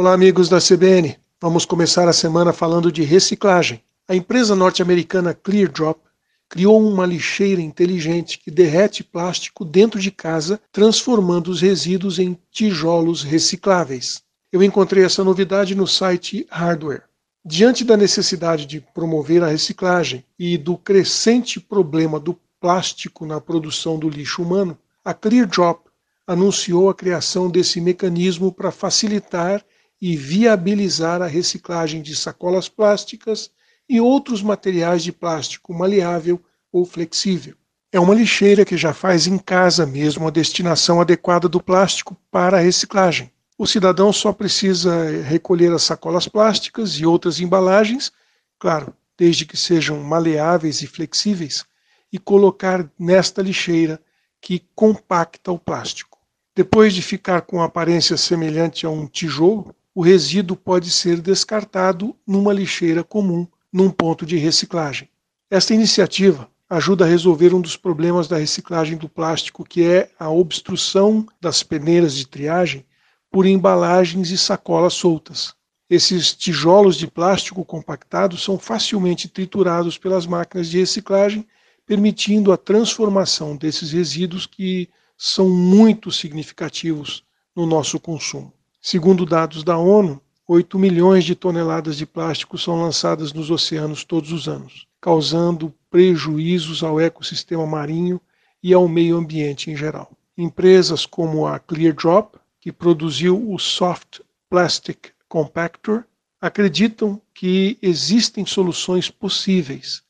Olá, amigos da CBN. Vamos começar a semana falando de reciclagem. A empresa norte-americana ClearDrop criou uma lixeira inteligente que derrete plástico dentro de casa, transformando os resíduos em tijolos recicláveis. Eu encontrei essa novidade no site Hardware. Diante da necessidade de promover a reciclagem e do crescente problema do plástico na produção do lixo humano, a ClearDrop anunciou a criação desse mecanismo para facilitar e viabilizar a reciclagem de sacolas plásticas e outros materiais de plástico maleável ou flexível. É uma lixeira que já faz em casa mesmo a destinação adequada do plástico para a reciclagem. O cidadão só precisa recolher as sacolas plásticas e outras embalagens, claro, desde que sejam maleáveis e flexíveis, e colocar nesta lixeira que compacta o plástico. Depois de ficar com aparência semelhante a um tijolo, o resíduo pode ser descartado numa lixeira comum, num ponto de reciclagem. Esta iniciativa ajuda a resolver um dos problemas da reciclagem do plástico, que é a obstrução das peneiras de triagem por embalagens e sacolas soltas. Esses tijolos de plástico compactados são facilmente triturados pelas máquinas de reciclagem, permitindo a transformação desses resíduos que são muito significativos no nosso consumo. Segundo dados da ONU, 8 milhões de toneladas de plástico são lançadas nos oceanos todos os anos, causando prejuízos ao ecossistema marinho e ao meio ambiente em geral. Empresas como a ClearDrop, que produziu o Soft Plastic Compactor, acreditam que existem soluções possíveis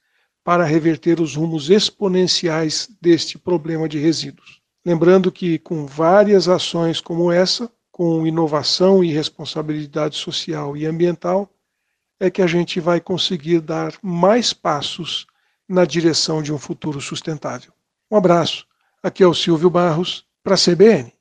para reverter os rumos exponenciais deste problema de resíduos. Lembrando que, com várias ações como essa, com inovação e responsabilidade social e ambiental, é que a gente vai conseguir dar mais passos na direção de um futuro sustentável. Um abraço. Aqui é o Silvio Barros, para a CBN.